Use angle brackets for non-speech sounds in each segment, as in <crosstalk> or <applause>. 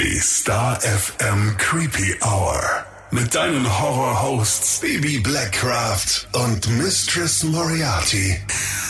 Die Star FM Creepy Hour. Mit deinen Horror-Hosts Baby Blackcraft und Mistress Moriarty.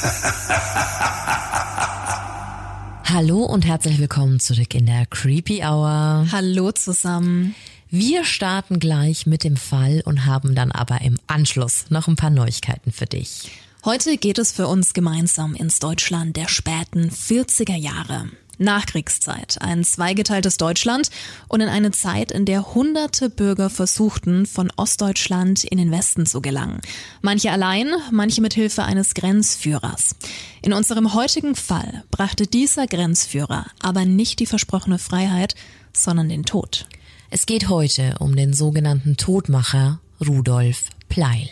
<laughs> Hallo und herzlich willkommen zurück in der Creepy Hour. Hallo zusammen. Wir starten gleich mit dem Fall und haben dann aber im Anschluss noch ein paar Neuigkeiten für dich. Heute geht es für uns gemeinsam ins Deutschland der späten 40er Jahre. Nachkriegszeit, ein zweigeteiltes Deutschland und in eine Zeit, in der hunderte Bürger versuchten, von Ostdeutschland in den Westen zu gelangen. Manche allein, manche mit Hilfe eines Grenzführers. In unserem heutigen Fall brachte dieser Grenzführer aber nicht die versprochene Freiheit, sondern den Tod. Es geht heute um den sogenannten Todmacher Rudolf Pleil.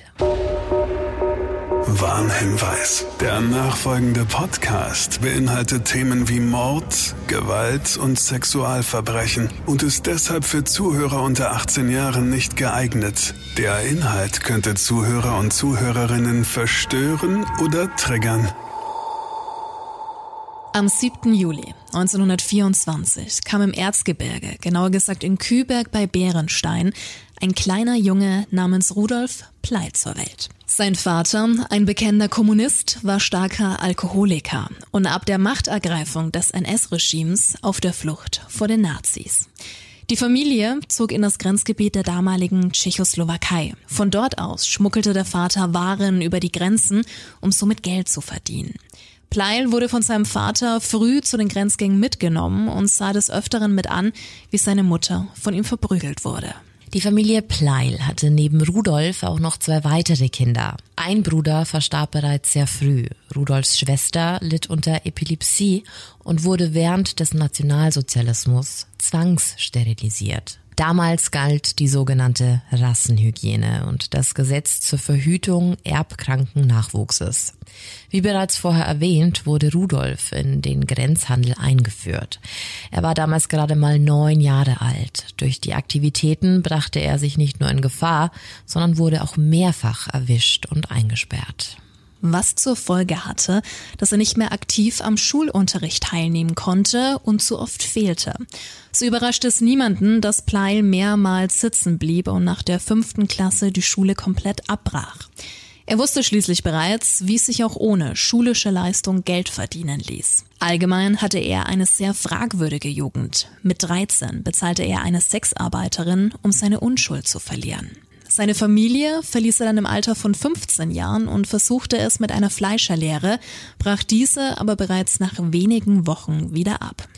Warnhinweis. Der nachfolgende Podcast beinhaltet Themen wie Mord, Gewalt und Sexualverbrechen und ist deshalb für Zuhörer unter 18 Jahren nicht geeignet. Der Inhalt könnte Zuhörer und Zuhörerinnen verstören oder triggern. Am 7. Juli 1924 kam im Erzgebirge, genauer gesagt in Küberg bei Bärenstein, ein kleiner Junge namens Rudolf Plei zur Welt. Sein Vater, ein bekennender Kommunist, war starker Alkoholiker und ab der Machtergreifung des NS-Regimes auf der Flucht vor den Nazis. Die Familie zog in das Grenzgebiet der damaligen Tschechoslowakei. Von dort aus schmuggelte der Vater Waren über die Grenzen, um somit Geld zu verdienen. Pleil wurde von seinem Vater früh zu den Grenzgängen mitgenommen und sah des Öfteren mit an, wie seine Mutter von ihm verprügelt wurde. Die Familie Pleil hatte neben Rudolf auch noch zwei weitere Kinder. Ein Bruder verstarb bereits sehr früh. Rudolfs Schwester litt unter Epilepsie und wurde während des Nationalsozialismus zwangssterilisiert. Damals galt die sogenannte Rassenhygiene und das Gesetz zur Verhütung erbkranken Nachwuchses. Wie bereits vorher erwähnt, wurde Rudolf in den Grenzhandel eingeführt. Er war damals gerade mal neun Jahre alt. Durch die Aktivitäten brachte er sich nicht nur in Gefahr, sondern wurde auch mehrfach erwischt und eingesperrt was zur Folge hatte, dass er nicht mehr aktiv am Schulunterricht teilnehmen konnte und zu oft fehlte. So überraschte es niemanden, dass Pleil mehrmals sitzen blieb und nach der fünften Klasse die Schule komplett abbrach. Er wusste schließlich bereits, wie es sich auch ohne schulische Leistung Geld verdienen ließ. Allgemein hatte er eine sehr fragwürdige Jugend. Mit 13 bezahlte er eine Sexarbeiterin, um seine Unschuld zu verlieren. Seine Familie verließ er dann im Alter von 15 Jahren und versuchte es mit einer Fleischerlehre, brach diese aber bereits nach wenigen Wochen wieder ab.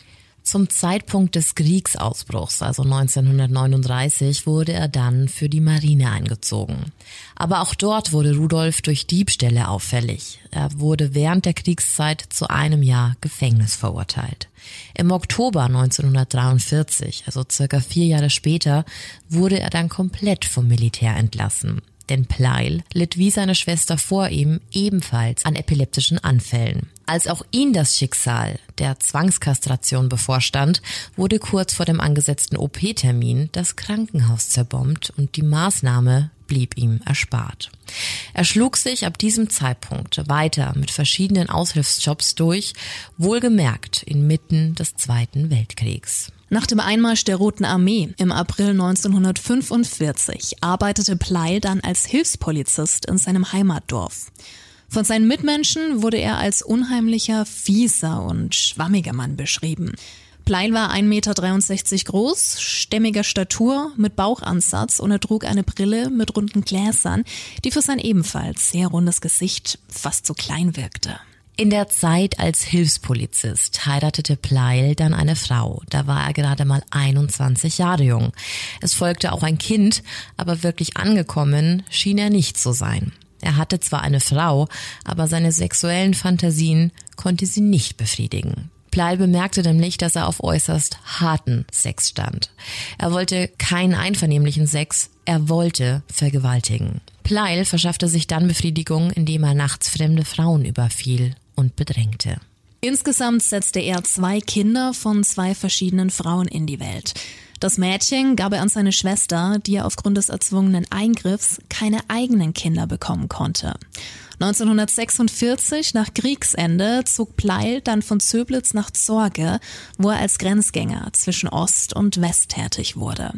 Zum Zeitpunkt des Kriegsausbruchs, also 1939, wurde er dann für die Marine eingezogen. Aber auch dort wurde Rudolf durch Diebstähle auffällig. Er wurde während der Kriegszeit zu einem Jahr Gefängnis verurteilt. Im Oktober 1943, also circa vier Jahre später, wurde er dann komplett vom Militär entlassen denn Pleil litt wie seine Schwester vor ihm ebenfalls an epileptischen Anfällen. Als auch ihn das Schicksal der Zwangskastration bevorstand, wurde kurz vor dem angesetzten OP-Termin das Krankenhaus zerbombt und die Maßnahme blieb ihm erspart. Er schlug sich ab diesem Zeitpunkt weiter mit verschiedenen Aushilfsjobs durch, wohlgemerkt inmitten des Zweiten Weltkriegs. Nach dem Einmarsch der Roten Armee im April 1945 arbeitete Pleil dann als Hilfspolizist in seinem Heimatdorf. Von seinen Mitmenschen wurde er als unheimlicher, fieser und schwammiger Mann beschrieben. Pleil war 1,63 Meter groß, stämmiger Statur, mit Bauchansatz und er trug eine Brille mit runden Gläsern, die für sein ebenfalls sehr rundes Gesicht fast zu klein wirkte. In der Zeit als Hilfspolizist heiratete Pleil dann eine Frau. Da war er gerade mal 21 Jahre jung. Es folgte auch ein Kind, aber wirklich angekommen schien er nicht zu sein. Er hatte zwar eine Frau, aber seine sexuellen Fantasien konnte sie nicht befriedigen. Pleil bemerkte nämlich, dass er auf äußerst harten Sex stand. Er wollte keinen einvernehmlichen Sex, er wollte vergewaltigen. Pleil verschaffte sich dann Befriedigung, indem er nachts fremde Frauen überfiel und bedrängte. Insgesamt setzte er zwei Kinder von zwei verschiedenen Frauen in die Welt. Das Mädchen gab er an seine Schwester, die er aufgrund des erzwungenen Eingriffs keine eigenen Kinder bekommen konnte. 1946, nach Kriegsende, zog Pleil dann von Zöblitz nach Zorge, wo er als Grenzgänger zwischen Ost und West tätig wurde.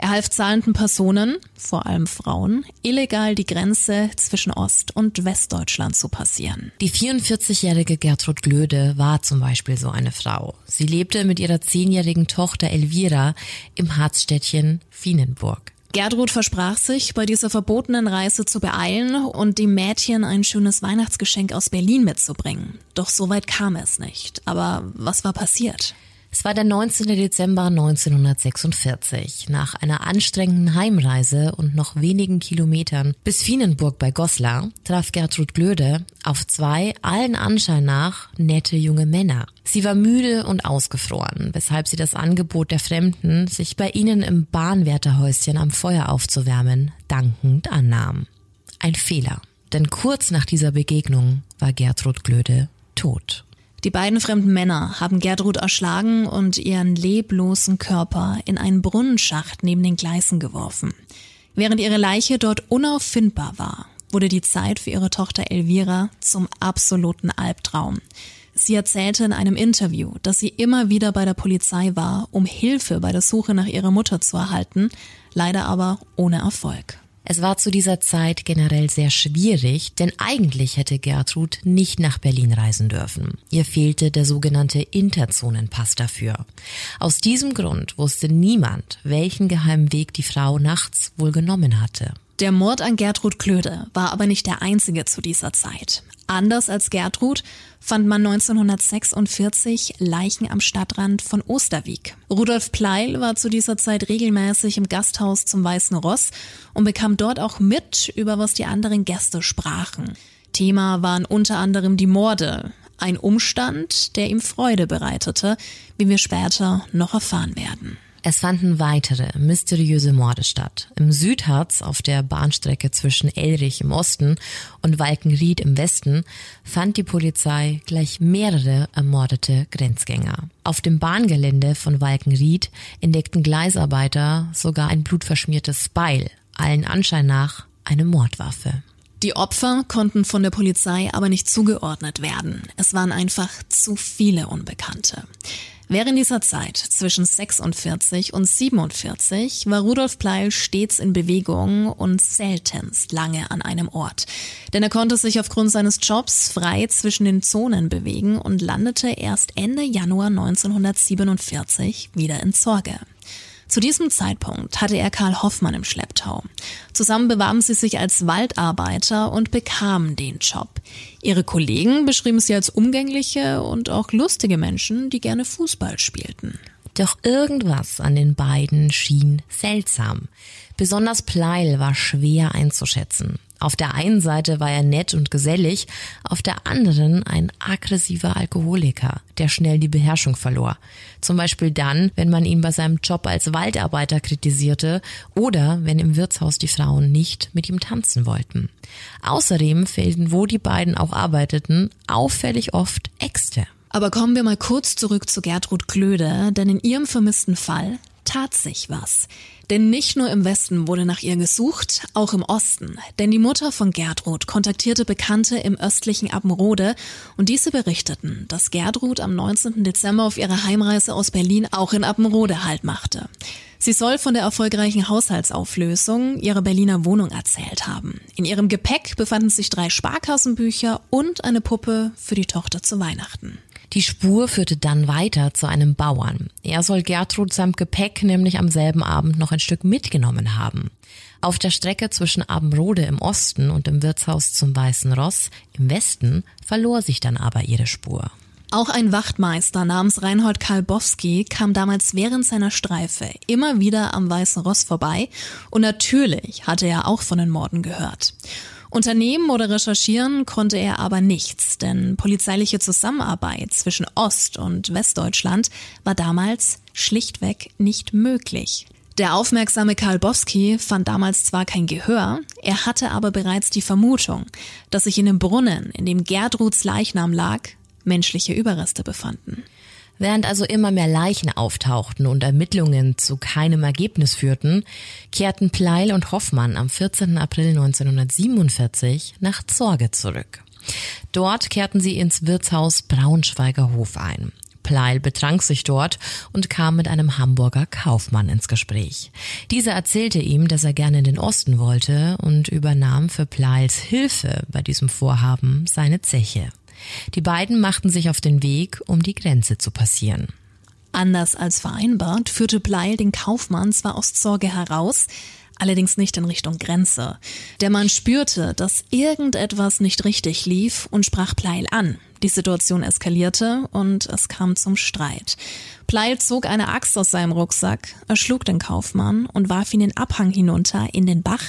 Er half zahlenden Personen, vor allem Frauen, illegal die Grenze zwischen Ost- und Westdeutschland zu passieren. Die 44-jährige Gertrud Glöde war zum Beispiel so eine Frau. Sie lebte mit ihrer zehnjährigen Tochter Elvira im Harzstädtchen Fienenburg. Gertrud versprach sich, bei dieser verbotenen Reise zu beeilen und dem Mädchen ein schönes Weihnachtsgeschenk aus Berlin mitzubringen. Doch so weit kam es nicht. Aber was war passiert? Es war der 19. Dezember 1946. Nach einer anstrengenden Heimreise und noch wenigen Kilometern bis Fienenburg bei Goslar traf Gertrud Glöde auf zwei, allen Anschein nach, nette junge Männer. Sie war müde und ausgefroren, weshalb sie das Angebot der Fremden, sich bei ihnen im Bahnwärterhäuschen am Feuer aufzuwärmen, dankend annahm. Ein Fehler, denn kurz nach dieser Begegnung war Gertrud Glöde tot. Die beiden fremden Männer haben Gertrud erschlagen und ihren leblosen Körper in einen Brunnenschacht neben den Gleisen geworfen. Während ihre Leiche dort unauffindbar war, wurde die Zeit für ihre Tochter Elvira zum absoluten Albtraum. Sie erzählte in einem Interview, dass sie immer wieder bei der Polizei war, um Hilfe bei der Suche nach ihrer Mutter zu erhalten, leider aber ohne Erfolg. Es war zu dieser Zeit generell sehr schwierig, denn eigentlich hätte Gertrud nicht nach Berlin reisen dürfen. Ihr fehlte der sogenannte Interzonenpass dafür. Aus diesem Grund wusste niemand, welchen geheimen Weg die Frau nachts wohl genommen hatte. Der Mord an Gertrud Klöde war aber nicht der einzige zu dieser Zeit. Anders als Gertrud fand man 1946 Leichen am Stadtrand von Osterwieck. Rudolf Pleil war zu dieser Zeit regelmäßig im Gasthaus zum Weißen Ross und bekam dort auch mit, über was die anderen Gäste sprachen. Thema waren unter anderem die Morde, ein Umstand, der ihm Freude bereitete, wie wir später noch erfahren werden. Es fanden weitere mysteriöse Morde statt. Im Südharz auf der Bahnstrecke zwischen Elrich im Osten und Walkenried im Westen fand die Polizei gleich mehrere ermordete Grenzgänger. Auf dem Bahngelände von Walkenried entdeckten Gleisarbeiter sogar ein blutverschmiertes Beil, allen Anschein nach eine Mordwaffe. Die Opfer konnten von der Polizei aber nicht zugeordnet werden. Es waren einfach zu viele Unbekannte. Während dieser Zeit zwischen 46 und 47 war Rudolf Pleil stets in Bewegung und seltenst lange an einem Ort. Denn er konnte sich aufgrund seines Jobs frei zwischen den Zonen bewegen und landete erst Ende Januar 1947 wieder in Zorge. Zu diesem Zeitpunkt hatte er Karl Hoffmann im Schlepptau. Zusammen bewarben sie sich als Waldarbeiter und bekamen den Job. Ihre Kollegen beschrieben sie als umgängliche und auch lustige Menschen, die gerne Fußball spielten. Doch irgendwas an den beiden schien seltsam. Besonders Pleil war schwer einzuschätzen. Auf der einen Seite war er nett und gesellig, auf der anderen ein aggressiver Alkoholiker, der schnell die Beherrschung verlor. Zum Beispiel dann, wenn man ihn bei seinem Job als Waldarbeiter kritisierte oder wenn im Wirtshaus die Frauen nicht mit ihm tanzen wollten. Außerdem fehlten, wo die beiden auch arbeiteten, auffällig oft Äxte. Aber kommen wir mal kurz zurück zu Gertrud Klöde, denn in ihrem vermissten Fall tat sich was. Denn nicht nur im Westen wurde nach ihr gesucht, auch im Osten. Denn die Mutter von Gertrud kontaktierte Bekannte im östlichen Appenrode und diese berichteten, dass Gertrud am 19. Dezember auf ihrer Heimreise aus Berlin auch in Appenrode Halt machte. Sie soll von der erfolgreichen Haushaltsauflösung ihrer Berliner Wohnung erzählt haben. In ihrem Gepäck befanden sich drei Sparkassenbücher und eine Puppe für die Tochter zu Weihnachten. Die Spur führte dann weiter zu einem Bauern. Er soll Gertrud samt Gepäck nämlich am selben Abend noch ein Stück mitgenommen haben. Auf der Strecke zwischen Abenrode im Osten und dem Wirtshaus zum Weißen Ross im Westen verlor sich dann aber ihre Spur. Auch ein Wachtmeister namens Reinhold Kalbowski kam damals während seiner Streife immer wieder am Weißen Ross vorbei und natürlich hatte er auch von den Morden gehört. Unternehmen oder recherchieren konnte er aber nichts, denn polizeiliche Zusammenarbeit zwischen Ost- und Westdeutschland war damals schlichtweg nicht möglich. Der aufmerksame Karl Bowski fand damals zwar kein Gehör, er hatte aber bereits die Vermutung, dass sich in dem Brunnen, in dem Gertruds Leichnam lag, menschliche Überreste befanden. Während also immer mehr Leichen auftauchten und Ermittlungen zu keinem Ergebnis führten, kehrten Pleil und Hoffmann am 14. April 1947 nach Zorge zurück. Dort kehrten sie ins Wirtshaus Braunschweiger Hof ein. Pleil betrank sich dort und kam mit einem Hamburger Kaufmann ins Gespräch. Dieser erzählte ihm, dass er gerne in den Osten wollte und übernahm für Pleils Hilfe bei diesem Vorhaben seine Zeche. Die beiden machten sich auf den Weg, um die Grenze zu passieren. Anders als vereinbart führte Pleil den Kaufmann zwar aus Sorge heraus, allerdings nicht in Richtung Grenze. Der Mann spürte, dass irgendetwas nicht richtig lief und sprach Pleil an. Die Situation eskalierte und es kam zum Streit. Pleil zog eine Axt aus seinem Rucksack, erschlug den Kaufmann und warf ihn den Abhang hinunter in den Bach,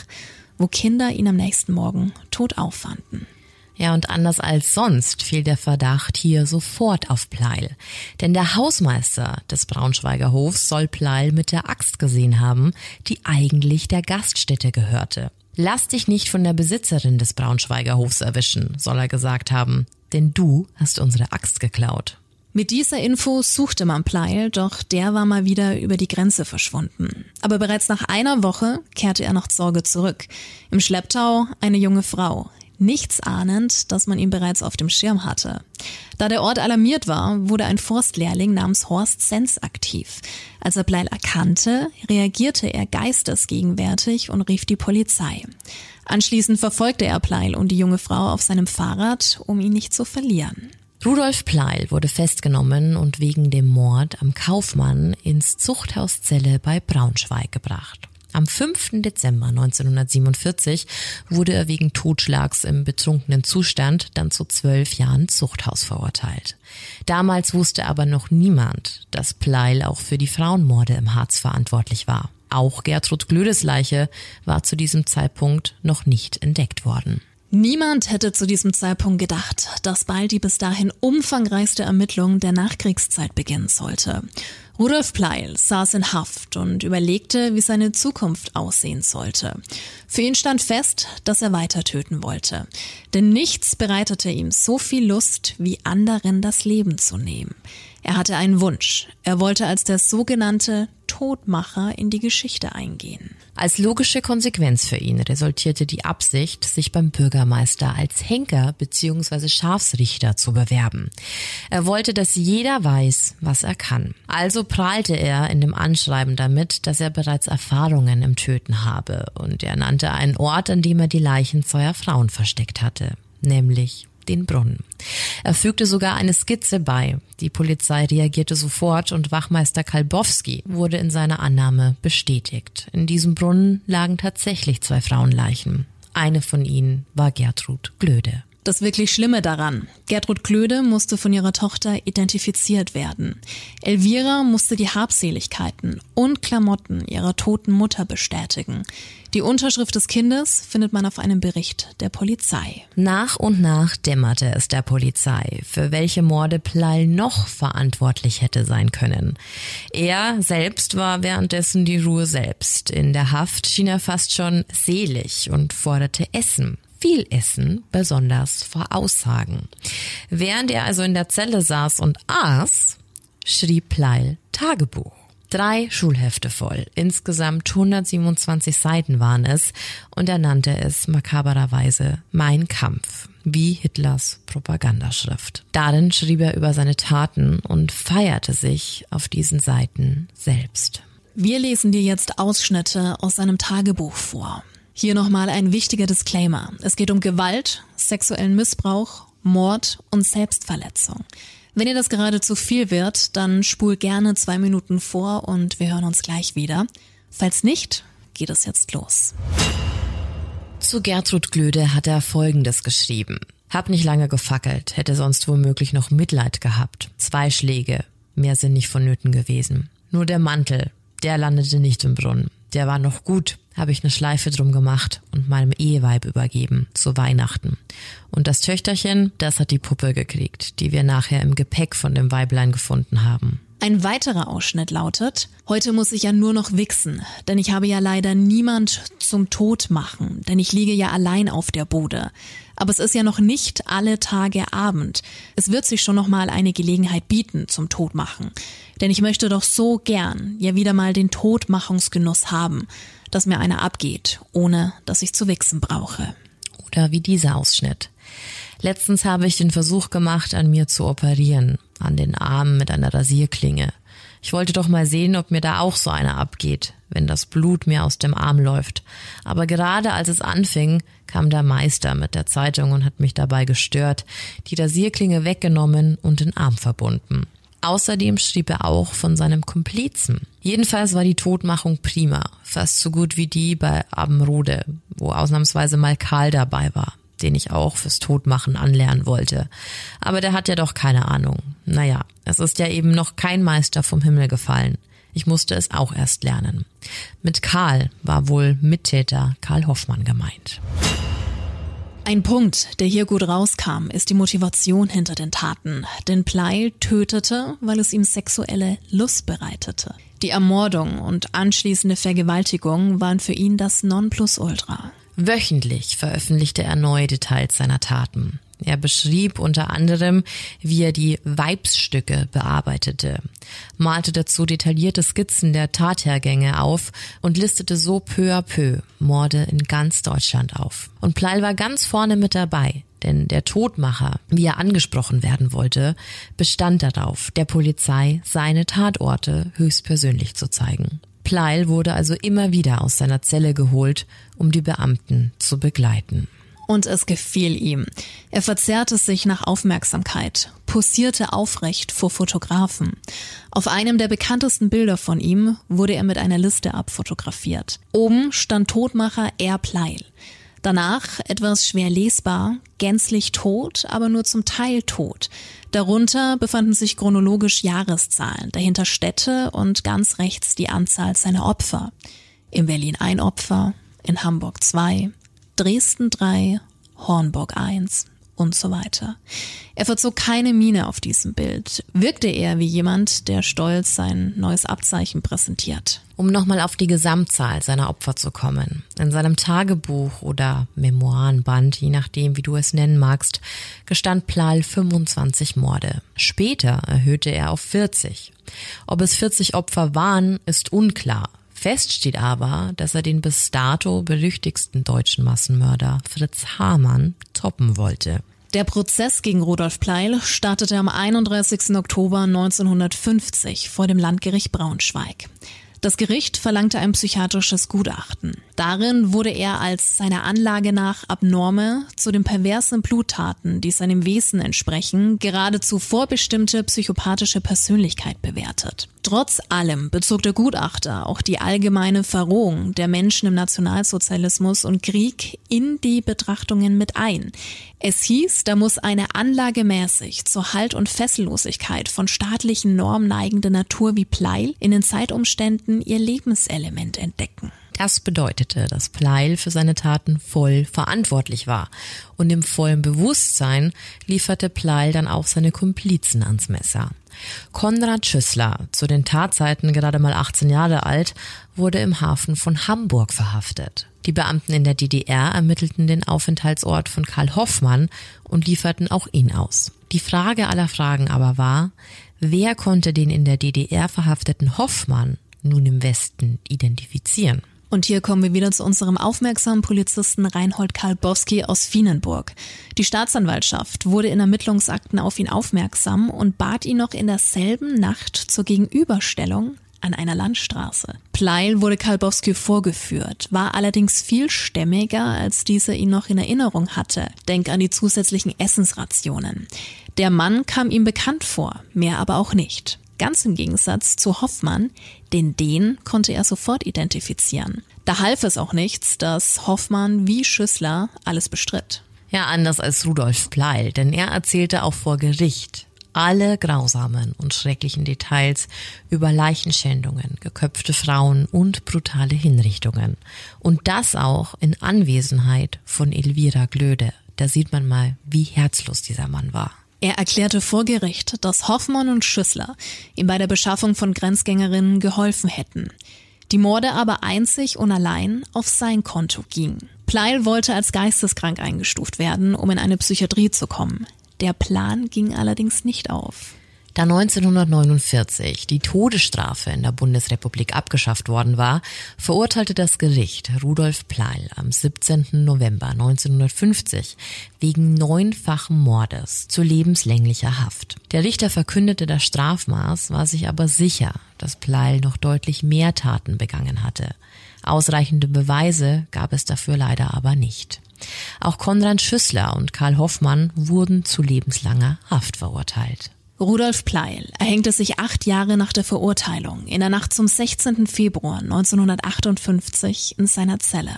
wo Kinder ihn am nächsten Morgen tot auffanden. Ja, und anders als sonst fiel der Verdacht hier sofort auf Pleil. Denn der Hausmeister des Braunschweiger Hofs soll Pleil mit der Axt gesehen haben, die eigentlich der Gaststätte gehörte. Lass dich nicht von der Besitzerin des Braunschweiger Hofs erwischen, soll er gesagt haben, denn du hast unsere Axt geklaut. Mit dieser Info suchte man Pleil, doch der war mal wieder über die Grenze verschwunden. Aber bereits nach einer Woche kehrte er nach Sorge zurück. Im Schlepptau eine junge Frau, nichts ahnend, dass man ihn bereits auf dem Schirm hatte. Da der Ort alarmiert war, wurde ein Forstlehrling namens Horst Sens aktiv. Als er Bleil erkannte, reagierte er geistesgegenwärtig und rief die Polizei. Anschließend verfolgte er Pleil und die junge Frau auf seinem Fahrrad, um ihn nicht zu verlieren. Rudolf Pleil wurde festgenommen und wegen dem Mord am Kaufmann ins Zuchthaus Zelle bei Braunschweig gebracht. Am 5. Dezember 1947 wurde er wegen Totschlags im betrunkenen Zustand dann zu zwölf Jahren Zuchthaus verurteilt. Damals wusste aber noch niemand, dass Pleil auch für die Frauenmorde im Harz verantwortlich war. Auch Gertrud Glödes Leiche war zu diesem Zeitpunkt noch nicht entdeckt worden. Niemand hätte zu diesem Zeitpunkt gedacht, dass bald die bis dahin umfangreichste Ermittlung der Nachkriegszeit beginnen sollte. Rudolf Pleil saß in Haft und überlegte, wie seine Zukunft aussehen sollte. Für ihn stand fest, dass er weiter töten wollte. Denn nichts bereitete ihm so viel Lust, wie anderen das Leben zu nehmen. Er hatte einen Wunsch. Er wollte als der sogenannte Todmacher in die Geschichte eingehen. Als logische Konsequenz für ihn resultierte die Absicht, sich beim Bürgermeister als Henker bzw. Schafsrichter zu bewerben. Er wollte, dass jeder weiß, was er kann. Also prahlte er in dem Anschreiben damit, dass er bereits Erfahrungen im Töten habe und er nannte einen Ort, an dem er die Leichen zweier Frauen versteckt hatte, nämlich den Brunnen. Er fügte sogar eine Skizze bei. Die Polizei reagierte sofort und Wachmeister Kalbowski wurde in seiner Annahme bestätigt. In diesem Brunnen lagen tatsächlich zwei Frauenleichen. Eine von ihnen war Gertrud Glöde. Das wirklich Schlimme daran. Gertrud Klöde musste von ihrer Tochter identifiziert werden. Elvira musste die Habseligkeiten und Klamotten ihrer toten Mutter bestätigen. Die Unterschrift des Kindes findet man auf einem Bericht der Polizei. Nach und nach dämmerte es der Polizei, für welche Morde Plall noch verantwortlich hätte sein können. Er selbst war währenddessen die Ruhe selbst. In der Haft schien er fast schon selig und forderte Essen viel Essen, besonders vor Aussagen. Während er also in der Zelle saß und aß, schrieb Pleil Tagebuch. Drei Schulhefte voll. Insgesamt 127 Seiten waren es und er nannte es makabererweise Mein Kampf, wie Hitlers Propagandaschrift. Darin schrieb er über seine Taten und feierte sich auf diesen Seiten selbst. Wir lesen dir jetzt Ausschnitte aus seinem Tagebuch vor. Hier nochmal ein wichtiger Disclaimer. Es geht um Gewalt, sexuellen Missbrauch, Mord und Selbstverletzung. Wenn ihr das gerade zu viel wird, dann spul gerne zwei Minuten vor und wir hören uns gleich wieder. Falls nicht, geht es jetzt los. Zu Gertrud Glöde hat er Folgendes geschrieben. Hab nicht lange gefackelt, hätte sonst womöglich noch Mitleid gehabt. Zwei Schläge, mehr sind nicht vonnöten gewesen. Nur der Mantel, der landete nicht im Brunnen. Der war noch gut, habe ich eine Schleife drum gemacht und meinem Eheweib übergeben zu Weihnachten. Und das Töchterchen, das hat die Puppe gekriegt, die wir nachher im Gepäck von dem Weiblein gefunden haben. Ein weiterer Ausschnitt lautet, heute muss ich ja nur noch wichsen, denn ich habe ja leider niemand zum Tod machen, denn ich liege ja allein auf der Bude. Aber es ist ja noch nicht alle Tage Abend. Es wird sich schon noch mal eine Gelegenheit bieten zum Todmachen. Denn ich möchte doch so gern ja wieder mal den Todmachungsgenuss haben, dass mir einer abgeht, ohne dass ich zu wichsen brauche. Oder wie dieser Ausschnitt. Letztens habe ich den Versuch gemacht, an mir zu operieren, an den Armen mit einer Rasierklinge. Ich wollte doch mal sehen, ob mir da auch so einer abgeht, wenn das Blut mir aus dem Arm läuft. Aber gerade als es anfing, kam der Meister mit der Zeitung und hat mich dabei gestört, die Rasierklinge weggenommen und den Arm verbunden. Außerdem schrieb er auch von seinem Komplizen. Jedenfalls war die Todmachung prima, fast so gut wie die bei Abendrode, wo ausnahmsweise mal Karl dabei war, den ich auch fürs Todmachen anlernen wollte. Aber der hat ja doch keine Ahnung. Naja, es ist ja eben noch kein Meister vom Himmel gefallen. Ich musste es auch erst lernen. Mit Karl war wohl Mittäter Karl Hoffmann gemeint. Ein Punkt, der hier gut rauskam, ist die Motivation hinter den Taten. Denn Pleil tötete, weil es ihm sexuelle Lust bereitete. Die Ermordung und anschließende Vergewaltigung waren für ihn das Nonplusultra. Wöchentlich veröffentlichte er neue Details seiner Taten. Er beschrieb unter anderem, wie er die Weibsstücke bearbeitete, malte dazu detaillierte Skizzen der Tathergänge auf und listete so peu à peu Morde in ganz Deutschland auf. Und Pleil war ganz vorne mit dabei, denn der Todmacher, wie er angesprochen werden wollte, bestand darauf, der Polizei seine Tatorte höchstpersönlich zu zeigen. Pleil wurde also immer wieder aus seiner Zelle geholt, um die Beamten zu begleiten. Und es gefiel ihm. Er verzerrte sich nach Aufmerksamkeit, posierte aufrecht vor Fotografen. Auf einem der bekanntesten Bilder von ihm wurde er mit einer Liste abfotografiert. Oben stand Todmacher R. Pleil. Danach etwas schwer lesbar, gänzlich tot, aber nur zum Teil tot. Darunter befanden sich chronologisch Jahreszahlen, dahinter Städte und ganz rechts die Anzahl seiner Opfer. In Berlin ein Opfer, in Hamburg zwei, Dresden 3, Hornburg 1 und so weiter. Er verzog keine Miene auf diesem Bild, wirkte er wie jemand, der stolz sein neues Abzeichen präsentiert. Um nochmal auf die Gesamtzahl seiner Opfer zu kommen. In seinem Tagebuch oder Memoirenband, je nachdem wie du es nennen magst, gestand Plal 25 Morde. Später erhöhte er auf 40. Ob es 40 Opfer waren, ist unklar. Fest steht aber, dass er den bis dato berüchtigsten deutschen Massenmörder Fritz Hamann toppen wollte. Der Prozess gegen Rudolf Pleil startete am 31. Oktober 1950 vor dem Landgericht Braunschweig. Das Gericht verlangte ein psychiatrisches Gutachten. Darin wurde er als seiner Anlage nach abnorme, zu den perversen Bluttaten, die seinem Wesen entsprechen, geradezu vorbestimmte psychopathische Persönlichkeit bewertet. Trotz allem bezog der Gutachter auch die allgemeine Verrohung der Menschen im Nationalsozialismus und Krieg in die Betrachtungen mit ein. Es hieß, da muss eine anlagemäßig zur Halt- und Fessellosigkeit von staatlichen Normen neigende Natur wie Pleil in den Zeitumständen ihr Lebenselement entdecken. Das bedeutete, dass Pleil für seine Taten voll verantwortlich war. Und im vollen Bewusstsein lieferte Pleil dann auch seine Komplizen ans Messer. Konrad Schüssler, zu den Tatzeiten gerade mal 18 Jahre alt, wurde im Hafen von Hamburg verhaftet. Die Beamten in der DDR ermittelten den Aufenthaltsort von Karl Hoffmann und lieferten auch ihn aus. Die Frage aller Fragen aber war, wer konnte den in der DDR verhafteten Hoffmann nun im Westen identifizieren? Und hier kommen wir wieder zu unserem aufmerksamen Polizisten Reinhold Karlbowski aus Fienenburg. Die Staatsanwaltschaft wurde in Ermittlungsakten auf ihn aufmerksam und bat ihn noch in derselben Nacht zur Gegenüberstellung an einer Landstraße. Pleil wurde Kalbowski vorgeführt, war allerdings viel stämmiger, als dieser ihn noch in Erinnerung hatte. Denk an die zusätzlichen Essensrationen. Der Mann kam ihm bekannt vor, mehr aber auch nicht. Ganz im Gegensatz zu Hoffmann, denn den konnte er sofort identifizieren. Da half es auch nichts, dass Hoffmann wie Schüssler alles bestritt. Ja, anders als Rudolf Pleil, denn er erzählte auch vor Gericht alle grausamen und schrecklichen Details über Leichenschändungen, geköpfte Frauen und brutale Hinrichtungen. Und das auch in Anwesenheit von Elvira Glöde. Da sieht man mal, wie herzlos dieser Mann war. Er erklärte vor Gericht, dass Hoffmann und Schüssler ihm bei der Beschaffung von Grenzgängerinnen geholfen hätten. Die Morde aber einzig und allein auf sein Konto gingen. Pleil wollte als geisteskrank eingestuft werden, um in eine Psychiatrie zu kommen. Der Plan ging allerdings nicht auf. Da 1949 die Todesstrafe in der Bundesrepublik abgeschafft worden war, verurteilte das Gericht Rudolf Pleil am 17. November 1950 wegen neunfachen Mordes zu lebenslänglicher Haft. Der Richter verkündete das Strafmaß, war sich aber sicher, dass Pleil noch deutlich mehr Taten begangen hatte. Ausreichende Beweise gab es dafür leider aber nicht. Auch Konrad Schüssler und Karl Hoffmann wurden zu lebenslanger Haft verurteilt. Rudolf Pleil erhängte sich acht Jahre nach der Verurteilung in der Nacht zum 16. Februar 1958 in seiner Zelle.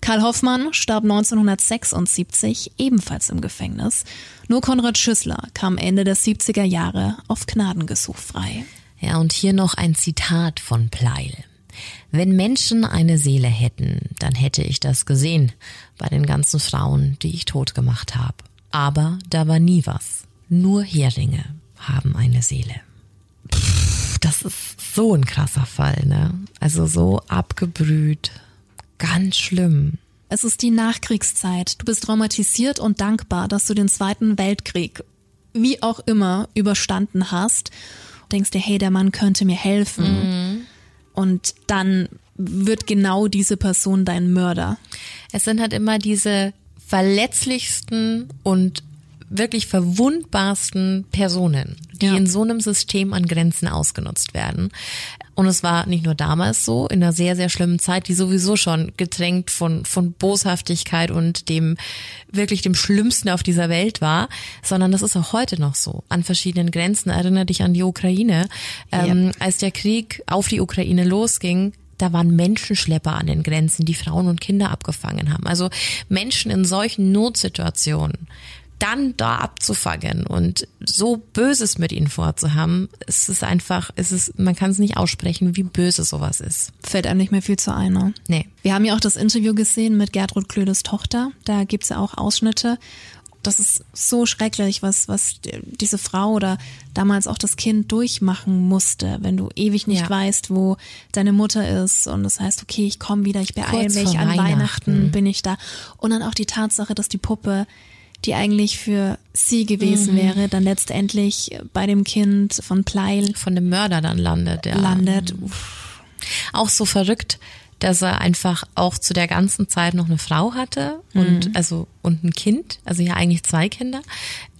Karl Hoffmann starb 1976 ebenfalls im Gefängnis. Nur Konrad Schüssler kam Ende der 70er Jahre auf Gnadengesuch frei. Ja, und hier noch ein Zitat von Pleil. Wenn Menschen eine Seele hätten, dann hätte ich das gesehen bei den ganzen Frauen, die ich tot gemacht habe. Aber da war nie was. Nur Heringe haben eine Seele. Pff, das ist so ein krasser Fall, ne? Also so abgebrüht. Ganz schlimm. Es ist die Nachkriegszeit. Du bist traumatisiert und dankbar, dass du den Zweiten Weltkrieg, wie auch immer, überstanden hast. Du denkst dir, hey, der Mann könnte mir helfen. Mhm. Und dann wird genau diese Person dein Mörder. Es sind halt immer diese verletzlichsten und wirklich verwundbarsten Personen, die ja. in so einem System an Grenzen ausgenutzt werden. Und es war nicht nur damals so, in einer sehr, sehr schlimmen Zeit, die sowieso schon getränkt von, von Boshaftigkeit und dem, wirklich dem Schlimmsten auf dieser Welt war, sondern das ist auch heute noch so. An verschiedenen Grenzen. Erinnere dich an die Ukraine. Ähm, ja. Als der Krieg auf die Ukraine losging, da waren Menschenschlepper an den Grenzen, die Frauen und Kinder abgefangen haben. Also Menschen in solchen Notsituationen dann da abzufangen und so Böses mit ihnen vorzuhaben, es ist einfach, es ist, man kann es nicht aussprechen, wie böse sowas ist. Fällt einem nicht mehr viel zu ein, ne? Nee. Wir haben ja auch das Interview gesehen mit Gertrud Klödes Tochter, da gibt's ja auch Ausschnitte. Das ist so schrecklich, was, was diese Frau oder damals auch das Kind durchmachen musste, wenn du ewig nicht ja. weißt, wo deine Mutter ist und das heißt, okay, ich komme wieder, ich beeile mich, an Weihnachten. Weihnachten bin ich da. Und dann auch die Tatsache, dass die Puppe die eigentlich für sie gewesen mhm. wäre, dann letztendlich bei dem Kind von Pleil. Von dem Mörder dann landet, ja. Landet. Uff. Auch so verrückt, dass er einfach auch zu der ganzen Zeit noch eine Frau hatte und mhm. also und ein Kind, also ja eigentlich zwei Kinder,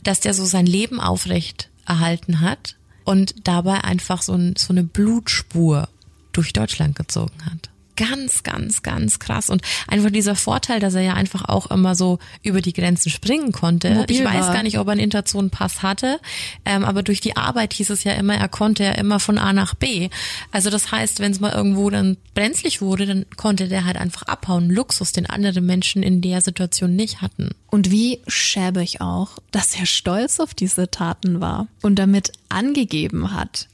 dass der so sein Leben aufrecht erhalten hat und dabei einfach so, ein, so eine Blutspur durch Deutschland gezogen hat ganz, ganz, ganz krass. Und einfach dieser Vorteil, dass er ja einfach auch immer so über die Grenzen springen konnte. Mobil ich weiß war. gar nicht, ob er einen Interzonenpass hatte, ähm, aber durch die Arbeit hieß es ja immer, er konnte ja immer von A nach B. Also das heißt, wenn es mal irgendwo dann brenzlig wurde, dann konnte der halt einfach abhauen. Luxus, den andere Menschen in der Situation nicht hatten. Und wie schäbig auch, dass er stolz auf diese Taten war und damit angegeben hat,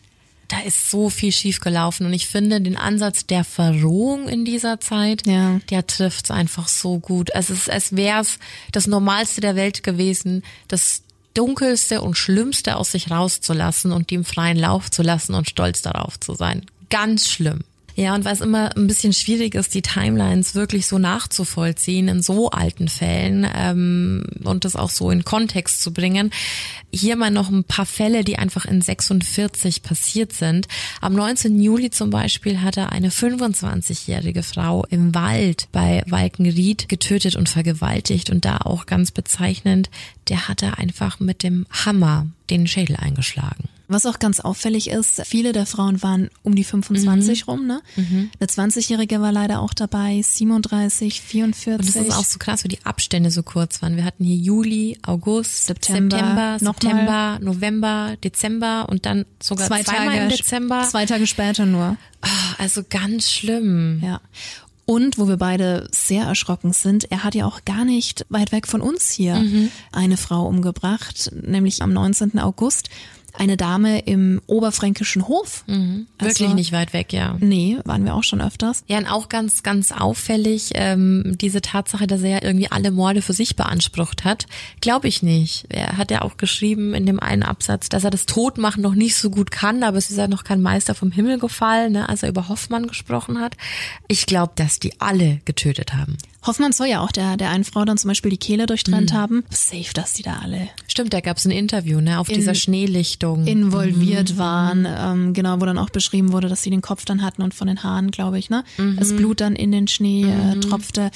da ist so viel schief gelaufen und ich finde den Ansatz der Verrohung in dieser Zeit, ja. der trifft es einfach so gut. Es, es wäre es das Normalste der Welt gewesen, das Dunkelste und Schlimmste aus sich rauszulassen und dem freien Lauf zu lassen und stolz darauf zu sein. Ganz schlimm. Ja, und es immer ein bisschen schwierig ist, die Timelines wirklich so nachzuvollziehen in so alten Fällen ähm, und das auch so in Kontext zu bringen. Hier mal noch ein paar Fälle, die einfach in 46 passiert sind. Am 19. Juli zum Beispiel hatte eine 25-jährige Frau im Wald bei Walkenried getötet und vergewaltigt und da auch ganz bezeichnend, der hatte einfach mit dem Hammer den Schädel eingeschlagen. Was auch ganz auffällig ist, viele der Frauen waren um die 25 mhm. rum, ne? Mhm. Eine 20-Jährige war leider auch dabei, 37, 44. Und das ist auch so krass, wie die Abstände so kurz waren. Wir hatten hier Juli, August, September, September, September November, Dezember und dann sogar zwei Tage im Dezember. Zwei Tage später nur. Oh, also ganz schlimm. Ja. Und wo wir beide sehr erschrocken sind, er hat ja auch gar nicht weit weg von uns hier mhm. eine Frau umgebracht, nämlich am 19. August eine Dame im oberfränkischen Hof. Mhm. Wirklich also, nicht weit weg, ja. Nee, waren wir auch schon öfters. Ja, und auch ganz, ganz auffällig, ähm, diese Tatsache, dass er ja irgendwie alle Morde für sich beansprucht hat, glaube ich nicht. Er hat ja auch geschrieben in dem einen Absatz, dass er das Todmachen noch nicht so gut kann, aber es ist ja noch kein Meister vom Himmel gefallen, ne, als er über Hoffmann gesprochen hat. Ich glaube, dass die alle getötet haben. Hoffmann soll ja auch der, der einen Frau dann zum Beispiel die Kehle durchtrennt mhm. haben. Safe, dass die da alle. Stimmt, da gab es ein Interview, ne, auf dieser Schneelichtung. Involviert mhm. waren, ähm, genau, wo dann auch beschrieben wurde, dass sie den Kopf dann hatten und von den Haaren, glaube ich, ne, mhm. das Blut dann in den Schnee äh, mhm. tropfte.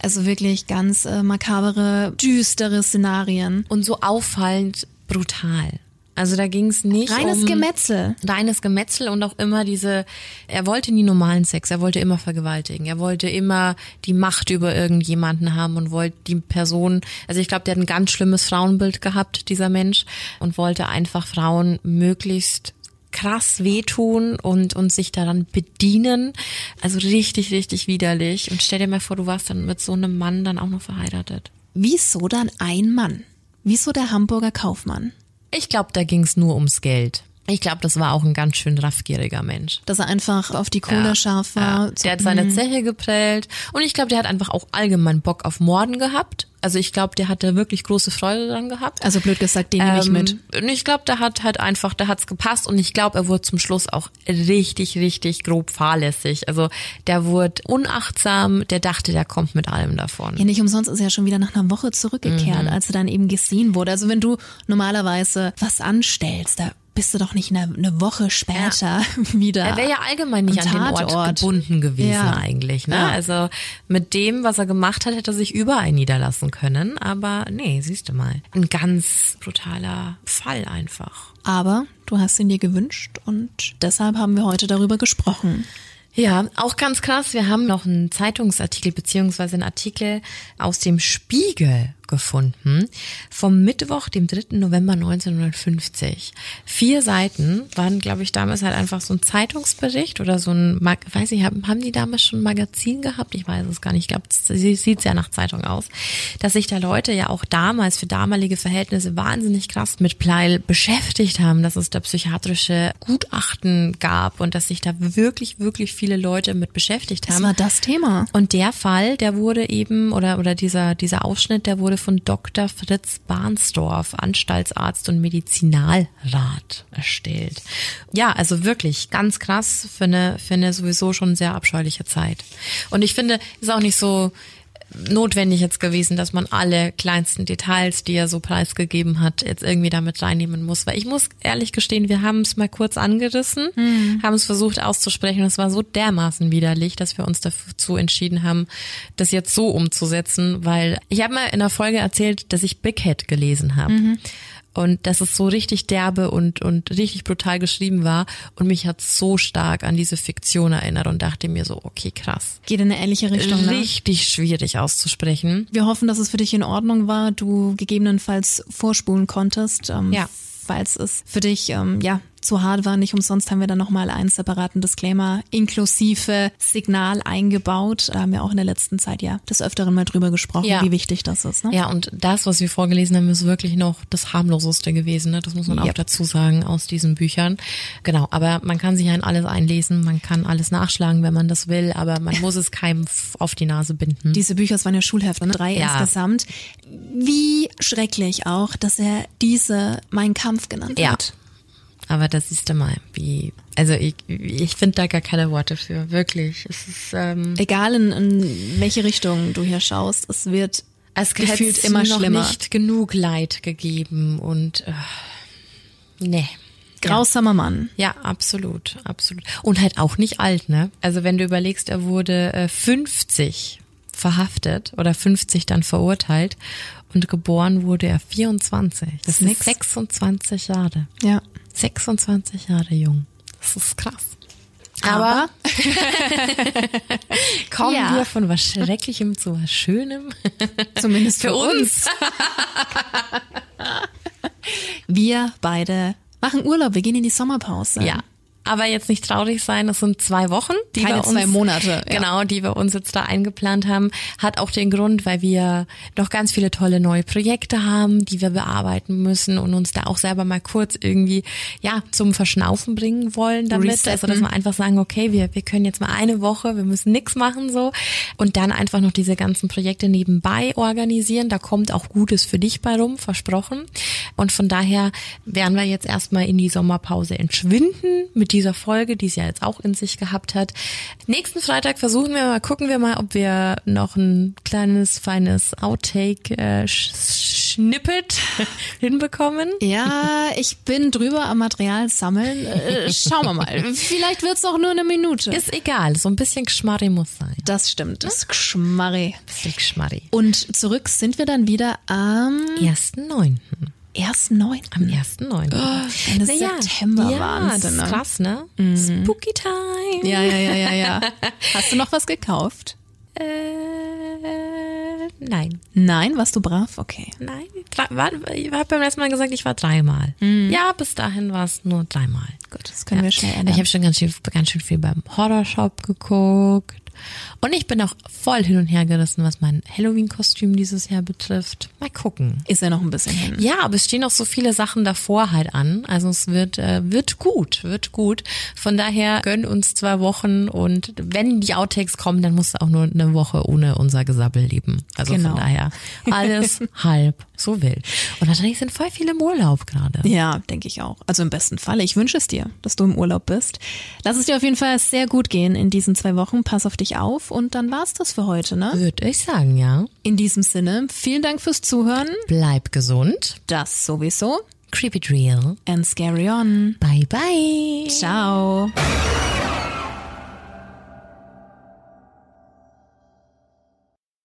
Also wirklich ganz äh, makabere, düstere Szenarien. Und so auffallend brutal. Also da ging es nicht reines um Gemetzel. Reines Gemetzel und auch immer diese, er wollte nie normalen Sex, er wollte immer vergewaltigen, er wollte immer die Macht über irgendjemanden haben und wollte die Person, also ich glaube, der hat ein ganz schlimmes Frauenbild gehabt, dieser Mensch, und wollte einfach Frauen möglichst krass wehtun und, und sich daran bedienen. Also richtig, richtig widerlich. Und stell dir mal vor, du warst dann mit so einem Mann dann auch noch verheiratet. Wieso dann ein Mann? Wieso der Hamburger Kaufmann? Ich glaube, da ging es nur ums Geld. Ich glaube, das war auch ein ganz schön raffgieriger Mensch. Dass er einfach auf die Kohle ja, scharf war. Ja. Der hat seine mhm. Zeche geprellt und ich glaube, der hat einfach auch allgemein Bock auf Morden gehabt. Also ich glaube, der hat da wirklich große Freude dran gehabt. Also blöd gesagt, den ähm, nehme ich mit. Und ich glaube, der hat halt einfach, da hat's gepasst und ich glaube, er wurde zum Schluss auch richtig, richtig grob fahrlässig. Also der wurde unachtsam, der dachte, der kommt mit allem davon. Ja, nicht umsonst ist er ja schon wieder nach einer Woche zurückgekehrt, mhm. als er dann eben gesehen wurde. Also wenn du normalerweise was anstellst, da bist du doch nicht eine, eine Woche später ja. <laughs> wieder. Er wäre ja allgemein nicht an den Ort gebunden gewesen ja. eigentlich. Ne? Ja. Also mit dem, was er gemacht hat, hätte er sich überall niederlassen können. Aber nee, siehst du mal. Ein ganz brutaler Fall einfach. Aber du hast ihn dir gewünscht und deshalb haben wir heute darüber gesprochen. Ja, auch ganz krass. Wir haben noch einen Zeitungsartikel beziehungsweise einen Artikel aus dem Spiegel gefunden vom Mittwoch, dem 3. November 1950. Vier Seiten waren, glaube ich, damals halt einfach so ein Zeitungsbericht oder so ein, Mag weiß ich, haben, haben die damals schon ein Magazin gehabt? Ich weiß es gar nicht. Ich glaube, sie sieht sehr nach Zeitung aus, dass sich da Leute ja auch damals für damalige Verhältnisse wahnsinnig krass mit Pleil beschäftigt haben, dass es da psychiatrische Gutachten gab und dass sich da wirklich, wirklich viele Leute mit beschäftigt haben. Das war das Thema. Und der Fall, der wurde eben, oder, oder dieser, dieser Ausschnitt, der wurde von Dr. Fritz Barnsdorf, Anstaltsarzt und Medizinalrat erstellt. Ja, also wirklich ganz krass für eine, für eine sowieso schon sehr abscheuliche Zeit. Und ich finde, ist auch nicht so, notwendig jetzt gewesen, dass man alle kleinsten Details, die er so preisgegeben hat, jetzt irgendwie damit reinnehmen muss. Weil ich muss ehrlich gestehen, wir haben es mal kurz angerissen, mhm. haben es versucht auszusprechen und es war so dermaßen widerlich, dass wir uns dazu entschieden haben, das jetzt so umzusetzen, weil ich habe mal in der Folge erzählt, dass ich Big Head gelesen habe. Mhm und dass es so richtig derbe und, und richtig brutal geschrieben war und mich hat so stark an diese Fiktion erinnert und dachte mir so, okay, krass. Geht in eine ähnliche Richtung. Ne? Richtig schwierig auszusprechen. Wir hoffen, dass es für dich in Ordnung war, du gegebenenfalls vorspulen konntest. Ähm, ja falls es für dich ähm, ja zu hart war. Nicht umsonst haben wir dann nochmal einen separaten Disclaimer inklusive Signal eingebaut. Da haben wir auch in der letzten Zeit ja des Öfteren mal drüber gesprochen, ja. wie wichtig das ist. Ne? Ja, und das, was wir vorgelesen haben, ist wirklich noch das harmloseste gewesen. Ne? Das muss man yep. auch dazu sagen aus diesen Büchern. Genau, aber man kann sich ja in alles einlesen, man kann alles nachschlagen, wenn man das will, aber man <laughs> muss es keinem auf die Nase binden. Diese Bücher, es waren ja Schulhefte, ne? drei ja. insgesamt. Wie schrecklich auch, dass er diese Mein Kampf genannt ja. hat. Aber das siehst du mal, wie, also ich, ich finde da gar keine Worte für, wirklich. Es ist, ähm, Egal in, in welche Richtung du hier schaust, es wird es gefühlt immer noch schlimmer. nicht genug Leid gegeben und äh, nee. Grausamer ja. Mann. Ja, absolut, absolut. Und halt auch nicht alt, ne? Also wenn du überlegst, er wurde äh, 50 verhaftet oder 50 dann verurteilt und geboren wurde er 24. Das, das ist 26 Jahre. Ja. 26 Jahre jung. Das ist krass. Aber, <laughs> kommen ja. wir von was Schrecklichem zu was Schönem. Zumindest <laughs> für, für uns. wir beide machen Urlaub. Wir gehen in die Sommerpause. Ja. Aber jetzt nicht traurig sein, es sind zwei Wochen, die Keine wir uns, zwei Monate. Ja. Genau, die wir uns jetzt da eingeplant haben. Hat auch den Grund, weil wir noch ganz viele tolle neue Projekte haben, die wir bearbeiten müssen und uns da auch selber mal kurz irgendwie, ja, zum Verschnaufen bringen wollen damit. Resetten. Also, dass wir einfach sagen, okay, wir, wir können jetzt mal eine Woche, wir müssen nichts machen so und dann einfach noch diese ganzen Projekte nebenbei organisieren. Da kommt auch Gutes für dich bei rum, versprochen. Und von daher werden wir jetzt erstmal in die Sommerpause entschwinden mit dieser Folge, die es ja jetzt auch in sich gehabt hat. Nächsten Freitag versuchen wir mal, gucken wir mal, ob wir noch ein kleines, feines Outtake äh, Snippet <laughs> hinbekommen. Ja, ich bin drüber am Material sammeln. Äh, schauen wir mal. <laughs> Vielleicht wird's auch nur eine Minute. Ist egal, so ein bisschen Geschmarri muss sein. Das stimmt, das hm? Geschmarri. Bisschen Geschmarri. Und zurück sind wir dann wieder am 1.9. 1.9. Am 1.9. Oh, eine naja, September ja, Wahnsinn. Das ist ne? krass, ne? Mhm. Spooky Time. Ja, ja, ja, ja, ja. <laughs> Hast du noch was gekauft? Äh, nein. Nein, warst du brav? Okay. Nein, war, ich habe beim letzten Mal gesagt, ich war dreimal. Mhm. Ja, bis dahin war es nur dreimal. Gut, das können ja. wir schnell ändern. Ich habe schon ganz schön, ganz schön viel beim Horror-Shop geguckt. Und ich bin auch voll hin und her gerissen, was mein Halloween-Kostüm dieses Jahr betrifft. Mal gucken. Ist ja noch ein bisschen hin. Ja, aber es stehen auch so viele Sachen davor halt an. Also es wird, äh, wird gut, wird gut. Von daher gönn uns zwei Wochen und wenn die Outtakes kommen, dann musst du auch nur eine Woche ohne unser Gesabbel leben. Also genau. von daher alles <laughs> halb so wild. Und wahrscheinlich sind voll viele im Urlaub gerade. Ja, denke ich auch. Also im besten Falle. Ich wünsche es dir, dass du im Urlaub bist. Lass es dir auf jeden Fall sehr gut gehen in diesen zwei Wochen. Pass auf dich auf und dann war's das für heute, ne? Würde ich sagen, ja. In diesem Sinne, vielen Dank fürs Zuhören. Bleib gesund. Das sowieso. Creepy Drill. And scary on. Bye bye. Ciao.